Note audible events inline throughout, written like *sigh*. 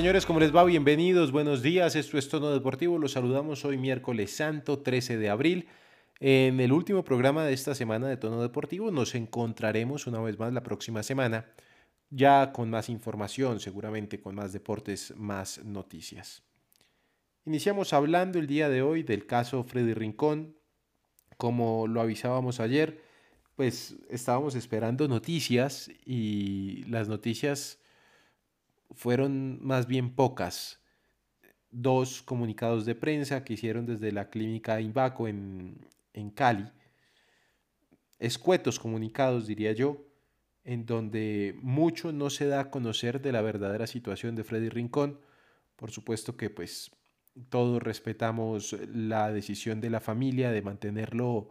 señores, ¿cómo les va? Bienvenidos, buenos días. Esto es Tono Deportivo. Los saludamos hoy miércoles santo, 13 de abril. En el último programa de esta semana de Tono Deportivo nos encontraremos una vez más la próxima semana, ya con más información, seguramente con más deportes, más noticias. Iniciamos hablando el día de hoy del caso Freddy Rincón. Como lo avisábamos ayer, pues estábamos esperando noticias y las noticias fueron más bien pocas. Dos comunicados de prensa que hicieron desde la clínica Invaco en, en Cali. Escuetos comunicados, diría yo, en donde mucho no se da a conocer de la verdadera situación de Freddy Rincón. Por supuesto que pues todos respetamos la decisión de la familia de mantenerlo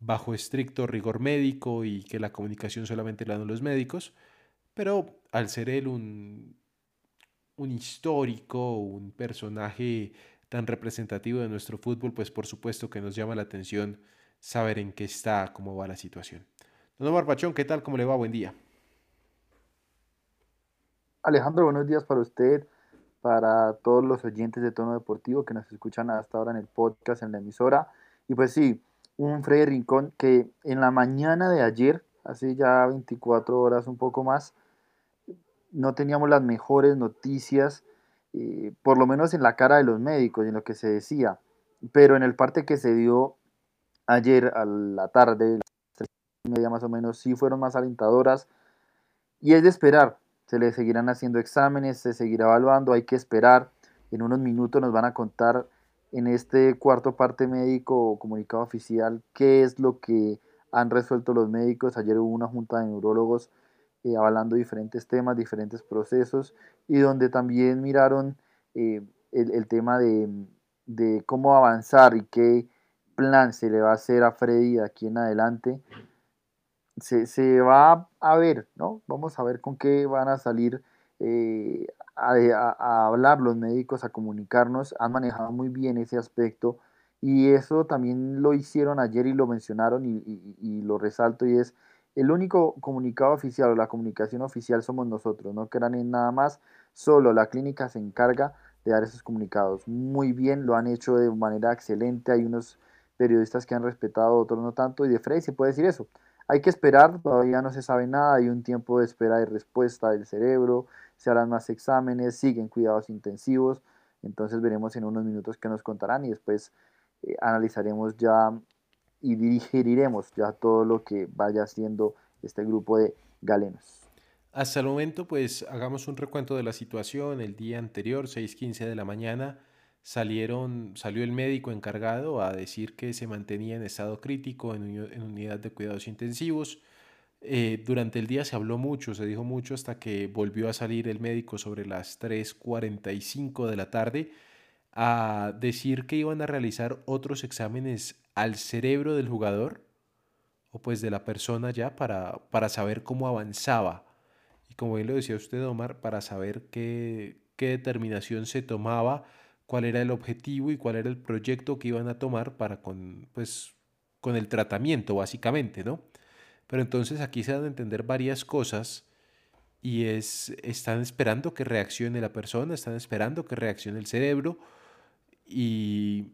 bajo estricto rigor médico y que la comunicación solamente la dan los médicos, pero al ser él un, un histórico, un personaje tan representativo de nuestro fútbol, pues por supuesto que nos llama la atención saber en qué está, cómo va la situación. Don Omar Pachón, ¿qué tal? ¿Cómo le va? Buen día. Alejandro, buenos días para usted, para todos los oyentes de Tono Deportivo que nos escuchan hasta ahora en el podcast, en la emisora. Y pues sí, un Freddy Rincón que en la mañana de ayer, hace ya 24 horas, un poco más, no teníamos las mejores noticias, eh, por lo menos en la cara de los médicos y en lo que se decía. Pero en el parte que se dio ayer a la tarde, las media más o menos, sí fueron más alentadoras. Y es de esperar, se le seguirán haciendo exámenes, se seguirá evaluando, hay que esperar. En unos minutos nos van a contar en este cuarto parte médico o comunicado oficial qué es lo que han resuelto los médicos. Ayer hubo una junta de neurólogos eh, avalando diferentes temas, diferentes procesos y donde también miraron eh, el, el, tema de, de, cómo avanzar y qué plan se le va a hacer a Freddy de aquí en adelante se, se, va a ver, ¿no? Vamos a ver con qué van a salir eh, a, a, hablar los médicos, a comunicarnos. Han manejado muy bien ese aspecto y eso también lo hicieron ayer y lo mencionaron y, y, y lo resalto y es el único comunicado oficial o la comunicación oficial somos nosotros, no quedan en nada más, solo la clínica se encarga de dar esos comunicados. Muy bien, lo han hecho de manera excelente, hay unos periodistas que han respetado, otros no tanto, y de Frey se puede decir eso. Hay que esperar, todavía no se sabe nada, hay un tiempo de espera y respuesta del cerebro, se harán más exámenes, siguen cuidados intensivos, entonces veremos en unos minutos qué nos contarán y después eh, analizaremos ya y digeriremos ya todo lo que vaya haciendo este grupo de galenos. Hasta el momento, pues hagamos un recuento de la situación. El día anterior, 6.15 de la mañana, salieron, salió el médico encargado a decir que se mantenía en estado crítico en, en unidad de cuidados intensivos. Eh, durante el día se habló mucho, se dijo mucho hasta que volvió a salir el médico sobre las 3.45 de la tarde a decir que iban a realizar otros exámenes al cerebro del jugador o pues de la persona ya para, para saber cómo avanzaba. Y como bien lo decía usted, Omar, para saber qué, qué determinación se tomaba cuál era el objetivo y cuál era el proyecto que iban a tomar para con, pues, con el tratamiento, básicamente, ¿no? Pero entonces aquí se dan a entender varias cosas y es, están esperando que reaccione la persona, están esperando que reaccione el cerebro y,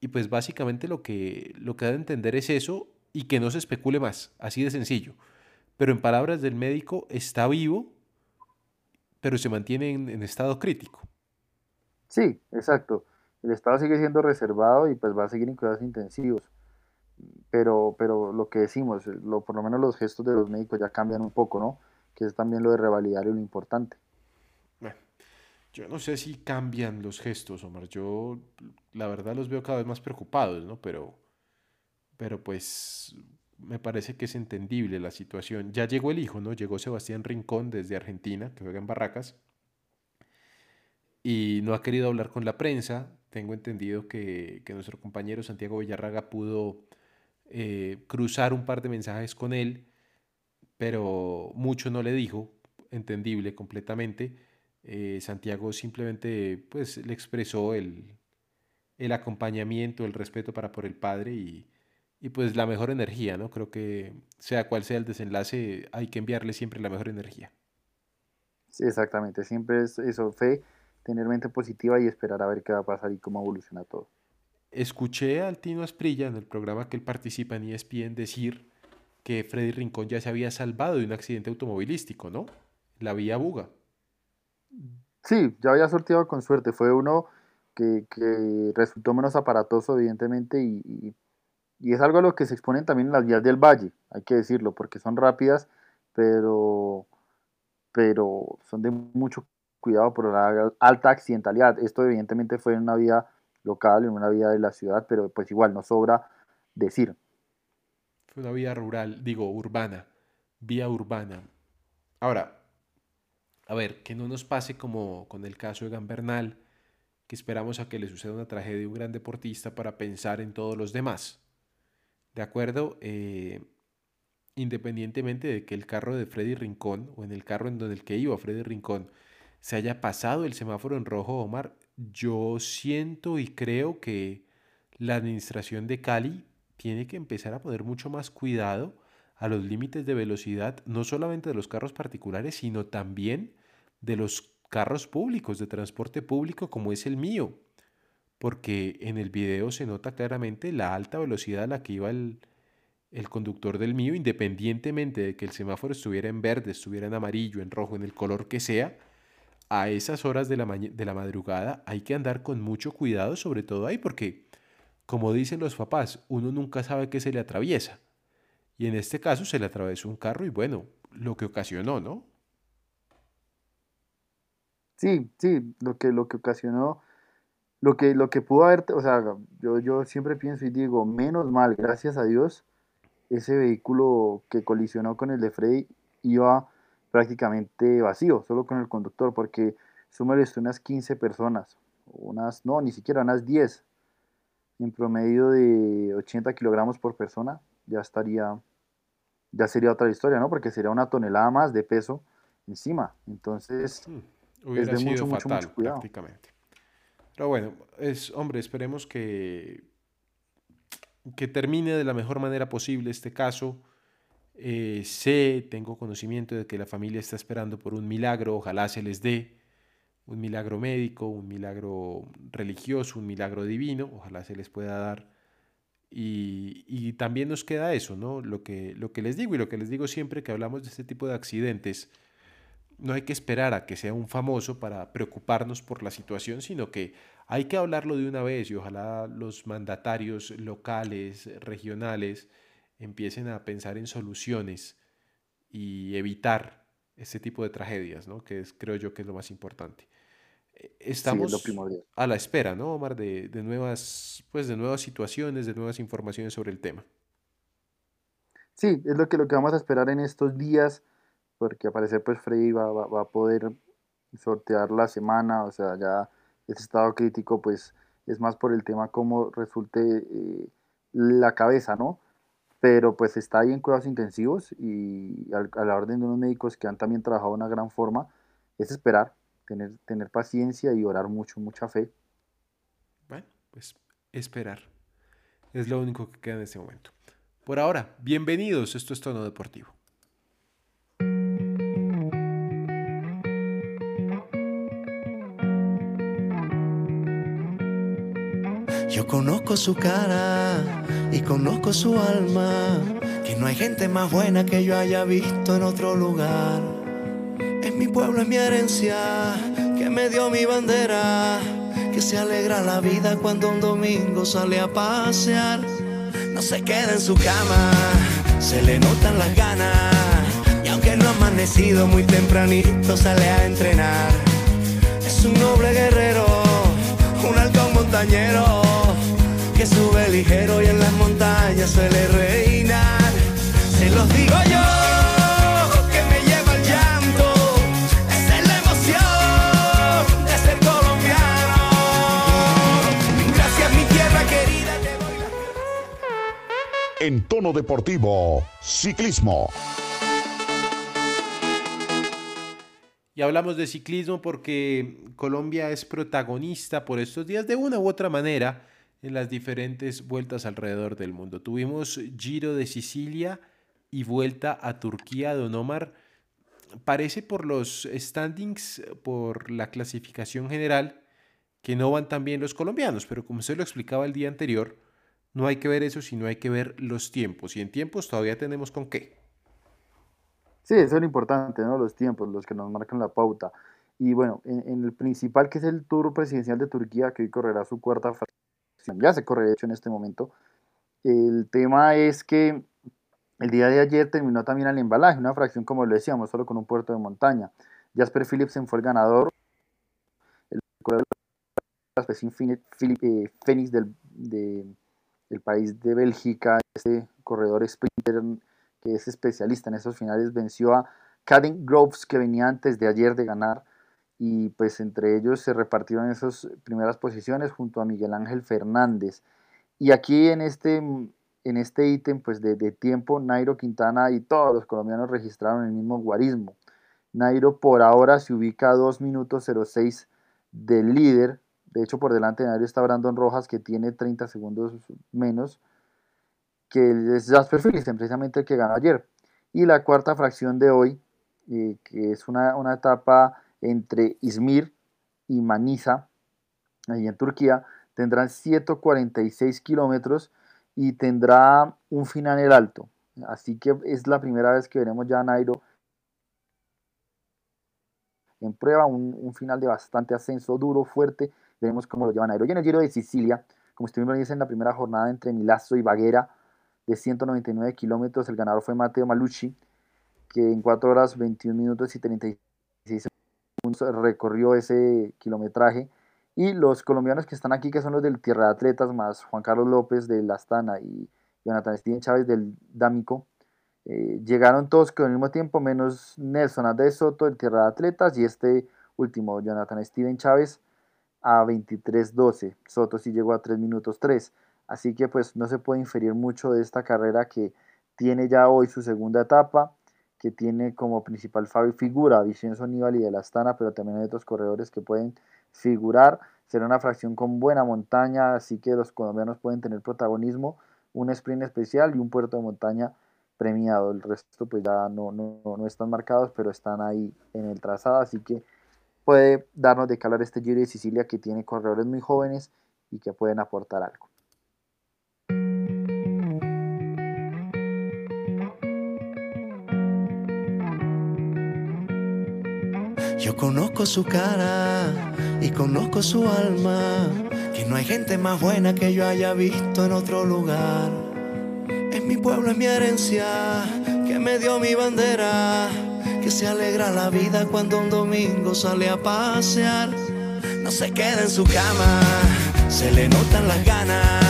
y pues básicamente lo que, lo que da a entender es eso y que no se especule más, así de sencillo. Pero en palabras del médico, está vivo, pero se mantiene en, en estado crítico. Sí, exacto. El estado sigue siendo reservado y pues va a seguir en cuidados intensivos. Pero, pero lo que decimos, lo, por lo menos los gestos de los médicos ya cambian un poco, ¿no? Que es también lo de revalidar y lo importante. Yo no sé si cambian los gestos, Omar. Yo la verdad los veo cada vez más preocupados, ¿no? Pero, pero pues me parece que es entendible la situación. Ya llegó el hijo, ¿no? Llegó Sebastián Rincón desde Argentina, que juega en Barracas, y no ha querido hablar con la prensa. Tengo entendido que, que nuestro compañero Santiago Villarraga pudo eh, cruzar un par de mensajes con él, pero mucho no le dijo, entendible completamente. Eh, Santiago simplemente pues, le expresó el, el acompañamiento, el respeto para por el padre y, y pues la mejor energía, ¿no? Creo que sea cual sea el desenlace, hay que enviarle siempre la mejor energía. Sí, exactamente, siempre es eso, fe, tener mente positiva y esperar a ver qué va a pasar y cómo evoluciona todo. Escuché al Tino Asprilla en el programa que él participa en ESPN decir que Freddy Rincón ya se había salvado de un accidente automovilístico, ¿no? La vía Buga. Sí, ya había sorteado con suerte. Fue uno que, resultó menos aparatoso, evidentemente, y, es algo a lo que se exponen también las vías del valle, hay que decirlo, porque son rápidas, pero, pero son de mucho cuidado por la alta accidentalidad. Esto evidentemente fue en una vía local, en una vía de la ciudad, pero pues igual no sobra decir. Fue una vía rural, digo, urbana, vía urbana. Ahora, a ver, que no nos pase como con el caso de Gambernal, que esperamos a que le suceda una tragedia a un gran deportista para pensar en todos los demás. ¿De acuerdo? Eh, independientemente de que el carro de Freddy Rincón o en el carro en donde el que iba Freddy Rincón se haya pasado el semáforo en rojo, Omar, yo siento y creo que la administración de Cali tiene que empezar a poner mucho más cuidado a los límites de velocidad, no solamente de los carros particulares, sino también de los carros públicos, de transporte público como es el mío. Porque en el video se nota claramente la alta velocidad a la que iba el, el conductor del mío, independientemente de que el semáforo estuviera en verde, estuviera en amarillo, en rojo, en el color que sea, a esas horas de la, de la madrugada hay que andar con mucho cuidado, sobre todo ahí, porque, como dicen los papás, uno nunca sabe qué se le atraviesa. Y en este caso se le atravesó un carro y bueno, lo que ocasionó, ¿no? Sí, sí, lo que, lo que ocasionó, lo que, lo que pudo haber, o sea, yo, yo siempre pienso y digo, menos mal, gracias a Dios, ese vehículo que colisionó con el de Freddy iba prácticamente vacío, solo con el conductor, porque súmale unas 15 personas, unas, no, ni siquiera unas 10, en promedio de 80 kilogramos por persona, ya estaría, ya sería otra historia, ¿no? Porque sería una tonelada más de peso encima. Entonces, hmm, es de sido mucho, fatal, mucho, cuidado. prácticamente. Pero bueno, es, hombre, esperemos que, que termine de la mejor manera posible este caso. Eh, sé, tengo conocimiento de que la familia está esperando por un milagro, ojalá se les dé un milagro médico, un milagro religioso, un milagro divino, ojalá se les pueda dar. Y, también nos queda eso, ¿no? Lo que, lo que les digo y lo que les digo siempre que hablamos de este tipo de accidentes, no hay que esperar a que sea un famoso para preocuparnos por la situación, sino que hay que hablarlo de una vez y ojalá los mandatarios locales, regionales, empiecen a pensar en soluciones y evitar este tipo de tragedias, ¿no? Que es, creo yo que es lo más importante. Estamos a la espera, ¿no, Omar? De, de, nuevas, pues, de nuevas situaciones, de nuevas informaciones sobre el tema. Sí, es lo que, lo que vamos a esperar en estos días, porque aparece pues Freddy va, va, va, a poder sortear la semana, o sea, ya ese estado crítico pues es más por el tema cómo resulte eh, la cabeza, ¿no? pero pues está ahí en cuidados intensivos y a la orden de unos médicos que han también trabajado de una gran forma, es esperar, tener, tener paciencia y orar mucho, mucha fe. Bueno, pues esperar. Es lo único que queda en este momento. Por ahora, bienvenidos, esto es Tono Deportivo. Yo conozco su cara y conozco su alma, que no hay gente más buena que yo haya visto en otro lugar pueblo es mi herencia, que me dio mi bandera, que se alegra la vida cuando un domingo sale a pasear. No se queda en su cama, se le notan las ganas, y aunque no ha amanecido muy tempranito sale a entrenar. Es un noble guerrero, un halcón montañero, que sube ligero y en las montañas suele reinar. Se los digo tono deportivo, ciclismo. Y hablamos de ciclismo porque Colombia es protagonista por estos días de una u otra manera en las diferentes vueltas alrededor del mundo. Tuvimos Giro de Sicilia y vuelta a Turquía, Don Omar. Parece por los standings, por la clasificación general, que no van tan bien los colombianos, pero como usted lo explicaba el día anterior, no hay que ver eso, sino hay que ver los tiempos. Y en tiempos todavía tenemos con qué. Sí, eso es lo importante, ¿no? Los tiempos, los que nos marcan la pauta. Y bueno, en, el principal, que es el Tour Presidencial de Turquía, que hoy correrá su cuarta fracción, ya se corre de hecho en este momento, el tema es que el día de ayer terminó también el embalaje, una fracción como lo decíamos, solo con un puerto de montaña. Jasper Philipsen fue el ganador, el especie eh, Fénix del, del país de Bélgica, este corredor sprinter que es especialista en esos finales, venció a Caden Groves, que venía antes de ayer de ganar, y pues entre ellos se repartieron esas primeras posiciones junto a Miguel Ángel Fernández. Y aquí en este, en este ítem pues de, de tiempo, Nairo Quintana y todos los colombianos registraron el mismo guarismo. Nairo por ahora se ubica a 2 minutos 06 del líder. De hecho, por delante de Nairo está Brandon Rojas, que tiene 30 segundos menos que es Jasper Philipsen, precisamente el que ganó ayer. Y la cuarta fracción de hoy, eh, que es una, etapa entre Izmir y Manisa, ahí en Turquía, tendrán 146 kilómetros y tendrá un final en el alto. Así que es la primera vez que veremos ya a Nairo en prueba, un, final de bastante ascenso duro, fuerte. Veremos cómo lo lleva Nairo. Y en el Giro de Sicilia, como estuvimos en la primera jornada entre Milazzo y Baguera, de 199 kilómetros. El ganador fue Mateo Malucci, que en 4 horas 21 minutos y 36 segundos recorrió ese kilometraje. Y los colombianos que están aquí, que son los del Tierra de Atletas, más Juan Carlos López del Astana y Jonathan Steven Chávez del Dámico, eh, llegaron todos con el mismo tiempo, menos Nelson Andrés Soto del Tierra de Atletas y este último, Jonathan Steven Chávez, a 23.12. Soto sí llegó a 3 minutos 3. Así que pues no se puede inferir mucho de esta carrera que tiene ya hoy su segunda etapa, que tiene como principal figura Vicenzo Nibali de la Astana, pero también hay otros corredores que pueden figurar. Será una fracción con buena montaña, así que los colombianos pueden tener protagonismo, un sprint especial y un puerto de montaña premiado. El resto pues ya no, no, no están marcados, pero están ahí en el trazado, así que puede darnos de calor este Giro de Sicilia que tiene corredores muy jóvenes y que pueden aportar algo. Yo conozco su cara y conozco su alma, que no hay gente más buena que yo haya visto en otro lugar. En mi pueblo es mi herencia, que me dio mi bandera, que se alegra la vida cuando un domingo sale a pasear. No se queda en su cama, se le notan las ganas,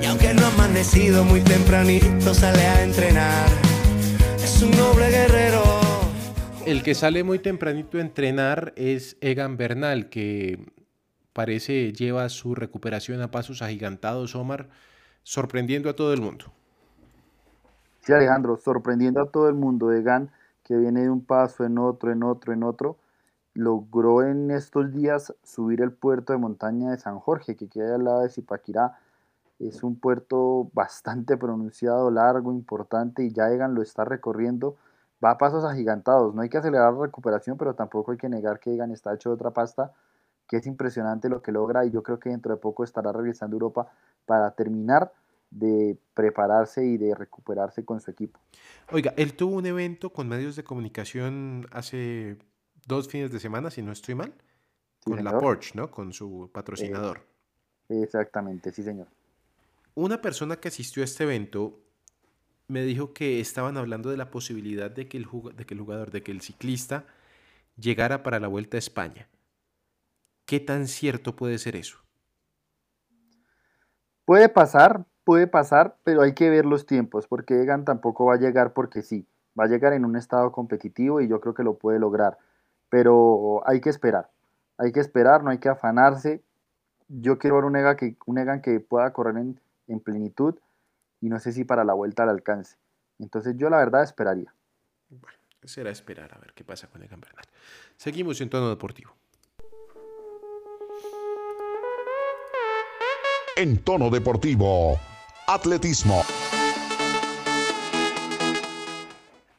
y aunque no ha amanecido muy tempranito, sale a entrenar. Es un noble guerrero el que sale muy tempranito a entrenar es Egan Bernal, que parece lleva su recuperación a pasos agigantados, Omar, sorprendiendo a todo el mundo. Sí, Alejandro, sorprendiendo a todo el mundo. Egan, que viene de un paso en otro, en otro, en otro, logró en estos días subir el puerto de montaña de San Jorge, que queda al lado de Zipaquirá. Es un puerto bastante pronunciado, largo, importante, y ya Egan lo está recorriendo va a pasos agigantados. No hay que acelerar la recuperación, pero tampoco hay que negar que Egan está hecho de otra pasta, que es impresionante lo que logra y yo creo que dentro de poco estará regresando a Europa para terminar de prepararse y de recuperarse con su equipo. Oiga, él tuvo un evento con medios de comunicación hace dos fines de semana, si no estoy mal, con la Porsche, ¿no? Con su patrocinador. Eh, exactamente, sí, señor. Una persona que asistió a este evento me dijo que estaban hablando de la posibilidad de que el, de que el jugador, de que el ciclista llegara para la Vuelta a España. ¿Qué tan cierto puede ser eso? Puede pasar, puede pasar, pero hay que ver los tiempos, porque Egan tampoco va a llegar porque sí, va a llegar en un estado competitivo y yo creo que lo puede lograr, pero hay que esperar, hay que esperar, no hay que afanarse. Yo quiero ver un Egan que, un Egan que pueda correr en, en plenitud, y no sé si para la vuelta al alcance. Entonces yo la verdad esperaría. Bueno, será esperar a ver qué pasa con Egan Bernal. Seguimos en tono deportivo. En tono deportivo, atletismo.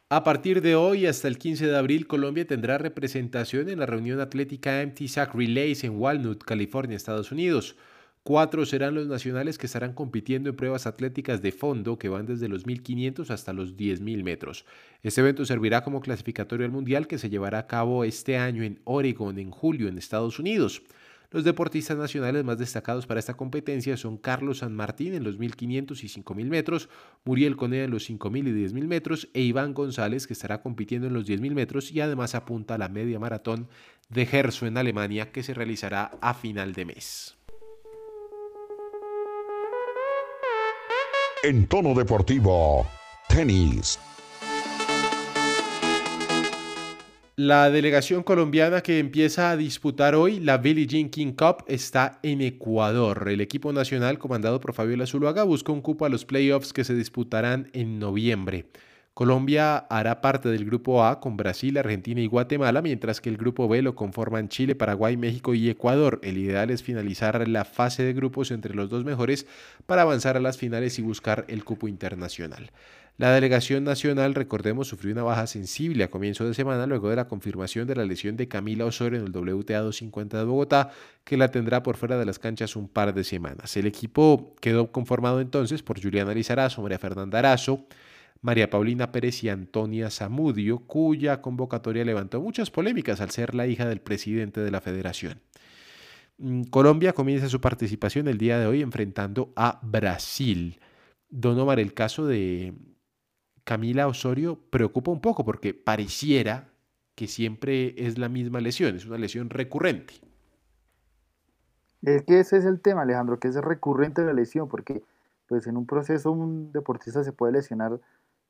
A partir de hoy hasta el 15 de abril, Colombia tendrá representación en la reunión atlética MTSAC Relays en Walnut, California, Estados Unidos. Cuatro serán los nacionales que estarán compitiendo en pruebas atléticas de fondo que van desde los 1500 hasta los 10.000 metros. Este evento servirá como clasificatorio al Mundial que se llevará a cabo este año en Oregon en julio en Estados Unidos. Los deportistas nacionales más destacados para esta competencia son Carlos San Martín en los 1500 y 5000 metros, Muriel Conea en los 5000 y 10000 metros e Iván González que estará compitiendo en los 10000 metros y además apunta a la media maratón de Gerso en Alemania que se realizará a final de mes. En tono deportivo, tenis. La delegación colombiana que empieza a disputar hoy la Billie Jean King Cup está en Ecuador. El equipo nacional comandado por Fabiola Zuluaga busca un cupo a los playoffs que se disputarán en noviembre. Colombia hará parte del grupo A con Brasil, Argentina y Guatemala, mientras que el grupo B lo conforman Chile, Paraguay, México y Ecuador. El ideal es finalizar la fase de grupos entre los dos mejores para avanzar a las finales y buscar el cupo internacional. La delegación nacional, recordemos, sufrió una baja sensible a comienzo de semana luego de la confirmación de la lesión de Camila Osorio en el WTA 250 de Bogotá, que la tendrá por fuera de las canchas un par de semanas. El equipo quedó conformado entonces por Juliana Lizarazo, María Fernanda Arazo, María Paulina Pérez y Antonia Zamudio, cuya convocatoria levantó muchas polémicas al ser la hija del presidente de la federación. Mm, Colombia comienza su participación el día de hoy enfrentando a Brasil. Don Omar, el caso de Camila Osorio preocupa un poco porque pareciera que siempre es la misma lesión, es una lesión recurrente. Es que ese es el tema, Alejandro, que es recurrente la lesión, porque pues en un proceso un deportista se puede lesionar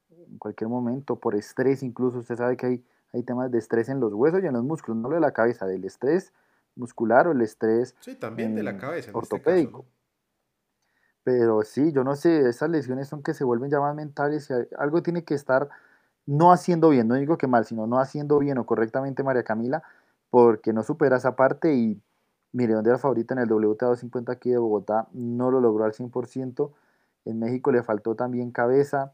en cualquier momento, por estrés incluso, usted sabe que hay, hay temas de estrés en los huesos y en los músculos, no lo de la cabeza, del estrés muscular o el estrés Sí, también de la eh, cabeza. en este ortopédico. Pero sí, yo no sé, esas lesiones son que se vuelven ya más mentales y algo tiene que estar no haciendo bien, no digo que mal, sino no haciendo bien o correctamente María Camila, porque no supera esa parte y mire, donde era favorita en el WTA 250 aquí de Bogotá, no lo logró al 100%, en México le faltó también cabeza,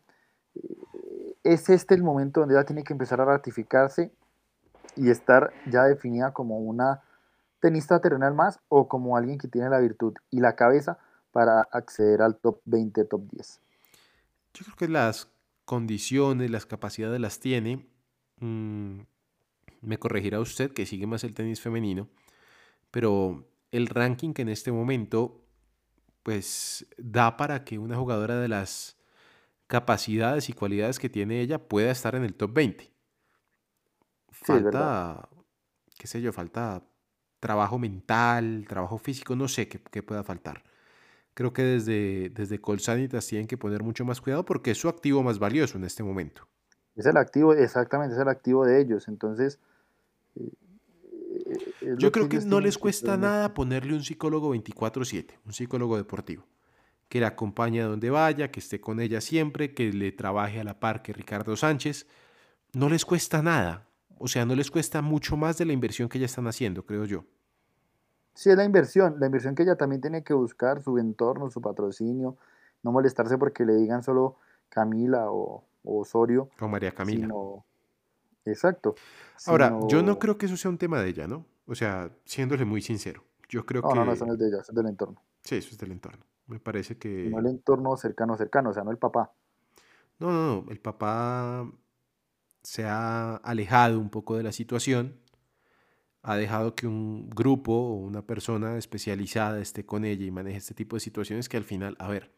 Eh, es este el momento donde ella tiene que empezar a ratificarse y estar ya definida como una tenista terrenal más o como alguien que tiene la virtud y la cabeza para acceder al top 20, top 10. Yo creo que las condiciones, las capacidades las tiene. Mm, me corregirá usted que sigue más el tenis femenino, pero el ranking que en este momento pues da para que una jugadora de las capacidades y cualidades que tiene ella pueda estar en el top 20. es verdad. Falta, qué sé yo, falta trabajo mental, trabajo físico, no sé qué, qué pueda faltar. Creo que desde, desde Colsanitas tienen que poner mucho más cuidado porque es su activo más valioso en este momento. Es el activo, exactamente, es el activo de ellos. Entonces, eh, eh, Yo creo que ellos no les que cuesta nada ponerle un psicólogo 24/7, un psicólogo deportivo, que la acompañe a donde vaya, que esté con ella siempre, que le trabaje a la par que Ricardo Sánchez. No les cuesta nada. O sea, no les cuesta mucho más de la inversión que ya están haciendo, creo yo. Sí, es la inversión, la inversión que ella también tiene que buscar, su entorno, su patrocinio, no molestarse porque le digan solo Camila o, o Osorio, Con María Camila. sino... Exacto. Ahora, yo no creo que eso sea un tema de ella, ¿no? O sea, siéndole muy sincero. Yo creo No, que... no, no, eso no es de ella, eso es del entorno. Sí, eso es del entorno. Me parece que... No el entorno cercano, cercano, o sea, no el papá. No, no, no. El papá se ha alejado un poco de la situación. Ha dejado que un grupo o una persona especializada esté con ella y maneje este tipo de situaciones que al final, a ver,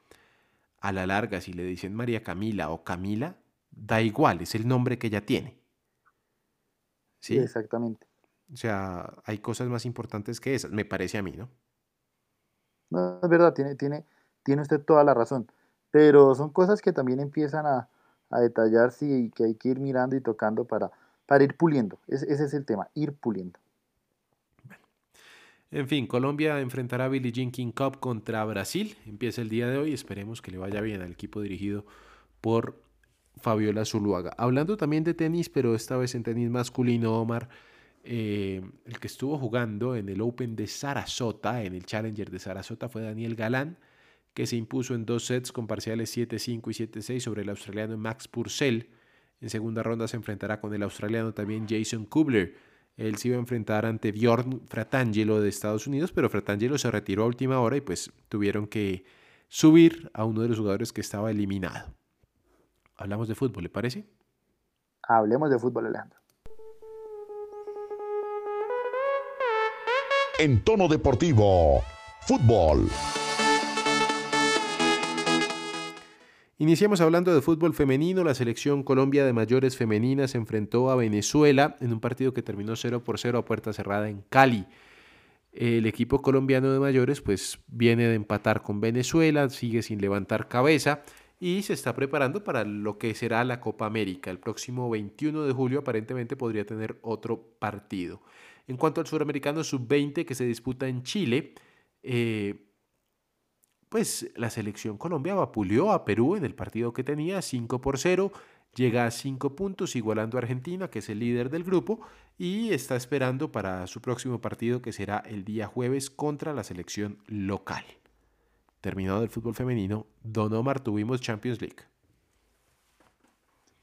a la larga, si le dicen María Camila o Camila, da igual, es el nombre que ella tiene. ¿Sí? Exactamente. O sea, hay cosas más importantes que esas, me parece a mí, ¿no? No, es verdad, tiene, tiene, tiene usted toda la razón. Pero son cosas que también empiezan a, a detallarse y que hay que ir mirando y tocando para, para ir puliendo. Ese, ese es el tema, ir puliendo. En fin, Colombia enfrentará a Billie Jean King Cup contra Brasil. Empieza el día de hoy. Esperemos que le vaya bien al equipo dirigido por Fabiola Zuluaga. Hablando también de tenis, pero esta vez en tenis masculino, Omar, eh, el que estuvo jugando en el Open de Sarasota, en el Challenger de Sarasota, fue Daniel Galán, que se impuso en dos sets con parciales 7-5 y 7-6 sobre el australiano Max Purcell. En segunda ronda se enfrentará con el australiano también Jason Kubler. Él se iba a enfrentar ante Bjorn Fratangelo de Estados Unidos, pero Fratangelo se retiró a última hora y pues tuvieron que subir a uno de los jugadores que estaba eliminado. Hablamos de fútbol, ¿le parece? Hablemos de fútbol, Alejandro. En tono deportivo, fútbol. Iniciamos hablando de fútbol femenino. La selección Colombia de mayores femeninas se enfrentó a Venezuela en un partido que terminó 0 por 0 a puerta cerrada en Cali. El equipo colombiano de mayores pues viene de empatar con Venezuela, sigue sin levantar cabeza y se está preparando para lo que será la Copa América. El próximo 21 de julio aparentemente podría tener otro partido. En cuanto al suramericano sub-20 que se disputa en Chile, eh, pues la selección Colombia vapuleó a Perú en el partido que tenía 5 por 0, llega a 5 puntos igualando a Argentina, que es el líder del grupo, y está esperando para su próximo partido que será el día jueves contra la selección local. Terminado el fútbol femenino, Don Omar tuvimos Champions League.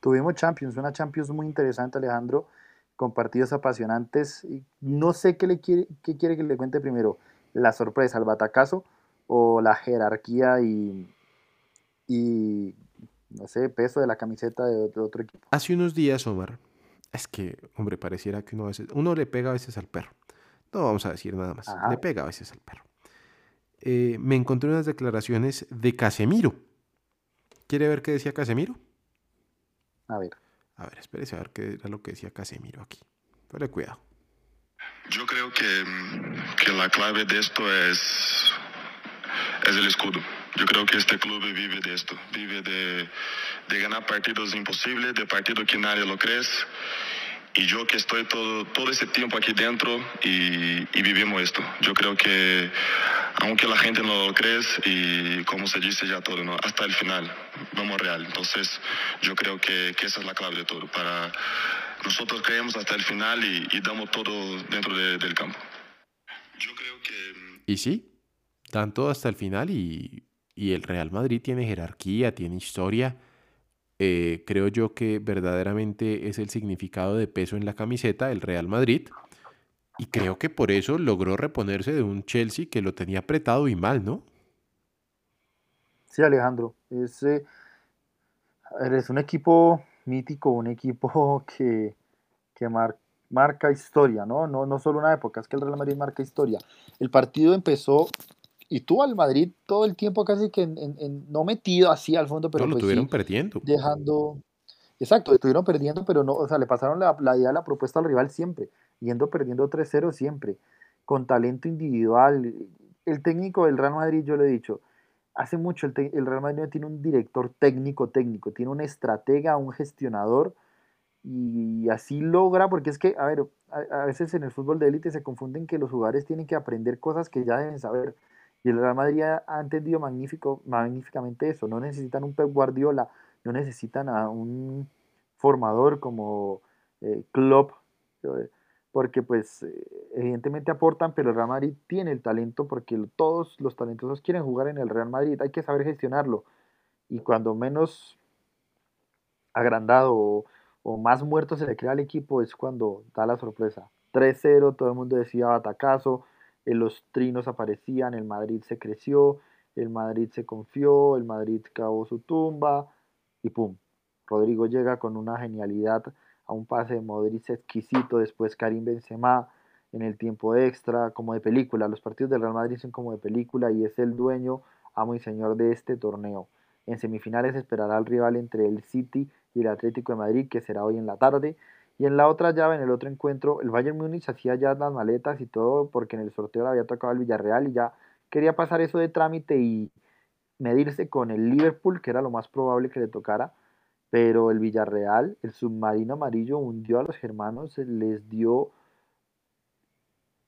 Tuvimos Champions, una Champions muy interesante, Alejandro, con partidos apasionantes. No sé qué, le quiere, qué quiere que le cuente primero, la sorpresa, el batacazo o la jerarquía y, y no sé, peso de la camiseta de otro, otro equipo. Hace unos días, Omar, es que, hombre, pareciera que uno a veces, uno le pega a veces al perro. No vamos a decir nada más, Ajá. le pega a veces al perro. Eh, me encontré unas declaraciones de Casemiro. ¿Quiere ver qué decía Casemiro? A ver. A ver, espérese a ver qué era lo que decía Casemiro aquí. Ponle cuidado. Yo creo que, que la clave de esto es, es el escudo. Yo creo que este club vive de esto, vive de, de ganar partidos imposibles, de partidos que nadie lo cree. Y yo que estoy todo, todo ese tiempo aquí dentro y, y vivimos esto. Yo creo que aunque la gente no lo cree y como se dice ya todo, ¿no? hasta el final, vamos real. Entonces yo creo que, que esa es la clave de todo. Para nosotros creemos hasta el final y, y damos todo dentro de- del campo. Yo creo que... Y sí, dan todo hasta el final y, y el Real Madrid tiene jerarquía, tiene historia. Eh, creo yo que verdaderamente es el significado de peso en la camiseta, el Real Madrid. Y creo que por eso logró reponerse de un Chelsea que lo tenía apretado y mal, ¿no? Sí, Alejandro, es, eh, un equipo mítico, un equipo *laughs* que, que mar- marca historia, ¿no? ¿no? No solo una época, es que el Real Madrid marca historia. El partido empezó y tuvo al Madrid todo el tiempo casi que en- en- en- no metido así al fondo, pero no lo pues tuvieron sí, perdiendo. dejando... Exacto, estuvieron perdiendo, pero no, o sea, le pasaron la, la idea, la propuesta al rival siempre, yendo perdiendo 3-0 siempre, con talento individual. El técnico del Real Madrid, yo lo he dicho, hace mucho el, el Real Madrid tiene un director técnico técnico, tiene un estratega, un gestionador, y así logra, porque es que, a ver, a, a veces en el fútbol de élite se confunden que los jugadores tienen que aprender cosas que ya deben saber. Y el Real Madrid ha, entendido magnífico, magníficamente eso. No necesitan un Pep Guardiola, no necesitan a un formador como eh, Klopp, eh, porque pues evidentemente aportan, pero el Real Madrid tiene el talento porque todos los talentosos quieren jugar en el Real Madrid, hay que saber gestionarlo. Y cuando menos agrandado o, o más muerto se le crea al equipo es cuando da la sorpresa. 3-0, todo el mundo decía batacazo, los trinos aparecían, el Madrid se creció, el Madrid se confió, el Madrid cavó su tumba y pum. Rodrigo llega con una genialidad a un pase de Modric exquisito, después Karim Benzema en el tiempo extra, como de película. Los partidos del Real Madrid son como de película y es el dueño, amo y señor de este torneo. En semifinales esperará al rival entre el City y el Atlético de Madrid, que será hoy en la tarde. Y en la otra llave, en el otro encuentro, el Bayern Múnich hacía ya las maletas y todo, porque en el sorteo le había tocado al Villarreal y ya quería pasar eso de trámite y medirse con el Liverpool, que era lo más probable que le tocara. Pero el Villarreal, el submarino amarillo, hundió a los germanos, les dio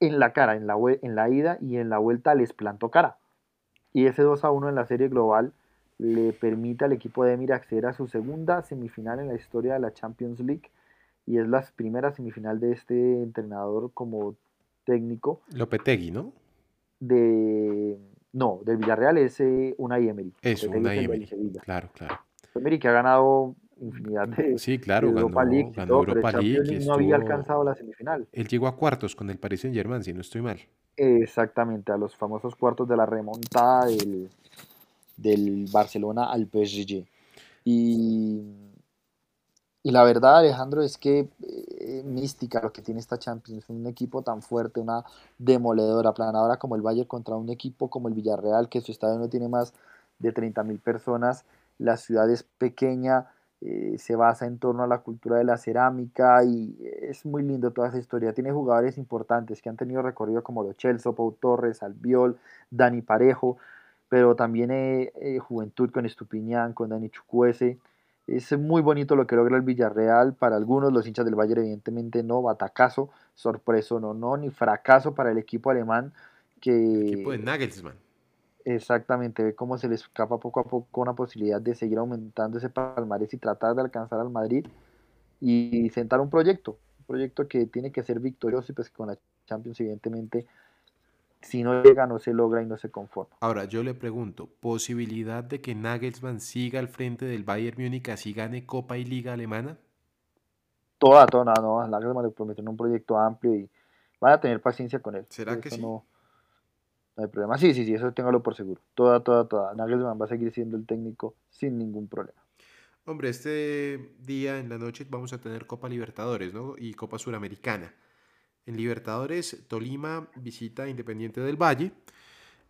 en la cara, en la, en la ida y en la vuelta les plantó cara. Y ese 2 a 1 en la serie global le permite al equipo de Emir acceder a su segunda semifinal en la historia de la Champions League y es la primera semifinal de este entrenador como técnico Lopetegui, ¿no? de no, del Villarreal es eh, Unai Emery. Lopetegui Unai es del Emery. Claro, claro. Emery que ha ganado infinidad de, Sí, claro, de Europa ganó, League ganó todo, Europa League. y no había alcanzado la semifinal. Él llegó a cuartos con el Paris Saint Germain, si no estoy mal. Exactamente, a los famosos cuartos de la remontada del, del Barcelona al PSG. Y, y la verdad, Alejandro, es que eh, mística lo que tiene esta Champions. Un equipo tan fuerte, una demoledora, aplanadora como el Bayern contra un equipo como el Villarreal, que su estadio no tiene más de 30.000 personas. La ciudad es pequeña, eh, se basa en torno a la cultura de la cerámica y es muy lindo toda esa historia. Tiene jugadores importantes que han tenido recorrido como los Chelsea, Pau Torres, Albiol, Dani Parejo, pero también eh, eh, Juventud con Estupiñán, con Dani Chucuese. Es muy bonito lo que logra el Villarreal. Para algunos, los hinchas del Bayern, evidentemente no, batacazo, sorpreso, no, no, ni fracaso para el equipo alemán. Que El equipo de Nagelsmann. Exactamente, ve cómo se le escapa poco a poco una posibilidad de seguir aumentando ese palmarés y tratar de alcanzar al Madrid y sentar un proyecto, un proyecto que tiene que ser victorioso y pues con la Champions evidentemente si no llega no se logra y no se conforma. Ahora, yo le pregunto, ¿posibilidad de que Nagelsmann siga al frente del Bayern Múnich así gane Copa y Liga Alemana? Toda, toda, no, Nagelsmann le prometieron un proyecto amplio y van a tener paciencia con él. ¿Será que Eso sí? No, no hay problema. Sí, sí, sí, eso téngalo por seguro. Toda, toda, toda. Nagelsmann va a seguir siendo el técnico sin ningún problema. Hombre, este día en la noche vamos a tener Copa Libertadores, ¿no? Y Copa Suramericana. En Libertadores, Tolima visita Independiente del Valle,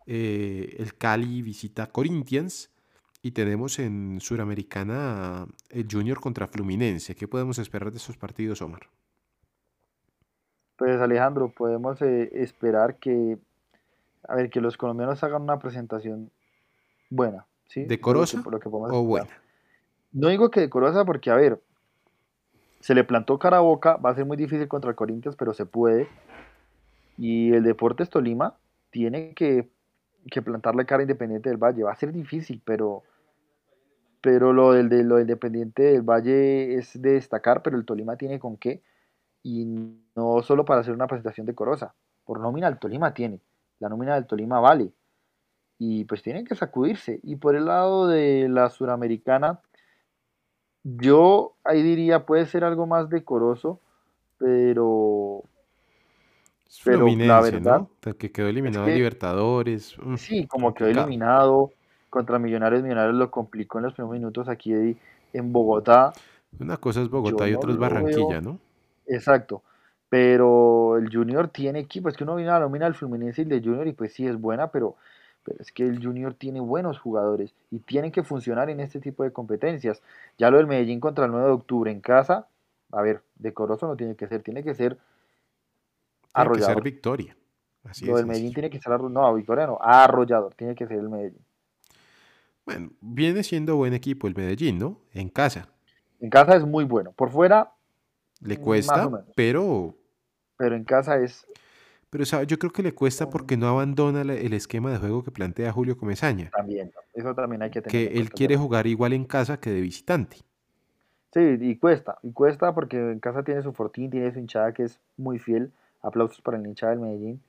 eh, el Cali visita Corinthians y tenemos en Suramericana el Junior contra Fluminense. ¿Qué podemos esperar de estos partidos, Omar? Pues Alejandro, podemos eh, esperar que, a ver, que los colombianos hagan una presentación buena, ¿sí? Lo que- ¿Decorosa lo que podemos o esperar. buena? No digo que decorosa porque, a ver, se le plantó cara a boca, va a ser muy difícil contra el Corinthians, pero se puede. Y el Deportes Tolima tiene que, que plantarle cara Independiente del Valle. Va a ser difícil, pero, pero lo del de, lo Independiente del Valle es de destacar, pero el Tolima tiene con qué. Y no solo para hacer una presentación decorosa. Por nómina el Tolima tiene. La nómina del Tolima vale. Y pues tienen que sacudirse. Y por el lado de la suramericana, yo ahí diría puede ser algo más decoroso, pero Es Pero la verdad ¿no? El que quedó eliminado que- en Libertadores. sí, como quedó complicado. eliminado contra Millonarios, Millonarios lo complicó en los primeros minutos aquí en Bogotá, Una cosa es Bogotá Yo y no otra es Barranquilla, veo- ¿no? exacto, pero el Junior tiene equipo, es que uno viene a la nómina del Fluminense y el de Junior y pues sí es buena, pero, pero es que el Junior tiene buenos jugadores y tienen que funcionar en este tipo de competencias. Ya lo del Medellín contra el 9 de octubre en casa, a ver, decoroso no tiene que ser, tiene que ser Tiene que ser arrollador. victoria. Así Lo de del Medellín tiene que ser arro- no, Victoria no, arrollador, tiene que ser el Medellín. Bueno, viene siendo buen equipo el Medellín, ¿no? En casa. En casa es muy bueno, por fuera, Le o cuesta, pero, pero en casa es pero ¿sabe? yo creo que le cuesta porque no abandona el esquema de juego que plantea Julio Comesaña. también, eso también hay que tener Que en él quiere jugar igual en casa que de visitante. Sí, y cuesta, y cuesta porque en casa tiene su fortín, tiene su hinchada que es muy fiel, aplausos para el hinchada del Medellín,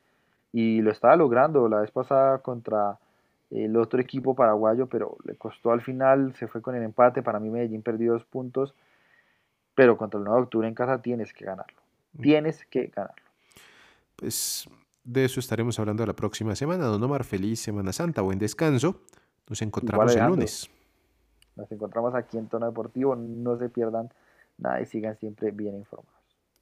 y lo estaba logrando la vez pasada contra el otro equipo paraguayo, pero le costó al final, se fue con el empate, para mí Medellín perdió dos puntos, pero contra el 9 de octubre en casa tienes que ganarlo, tienes que ganarlo. Pues de eso estaremos hablando la próxima semana. Don Omar, feliz Semana Santa, buen descanso. Nos encontramos el lunes. Nos encontramos aquí en Tono Deportivo, no se pierdan nada y sigan siempre bien informados.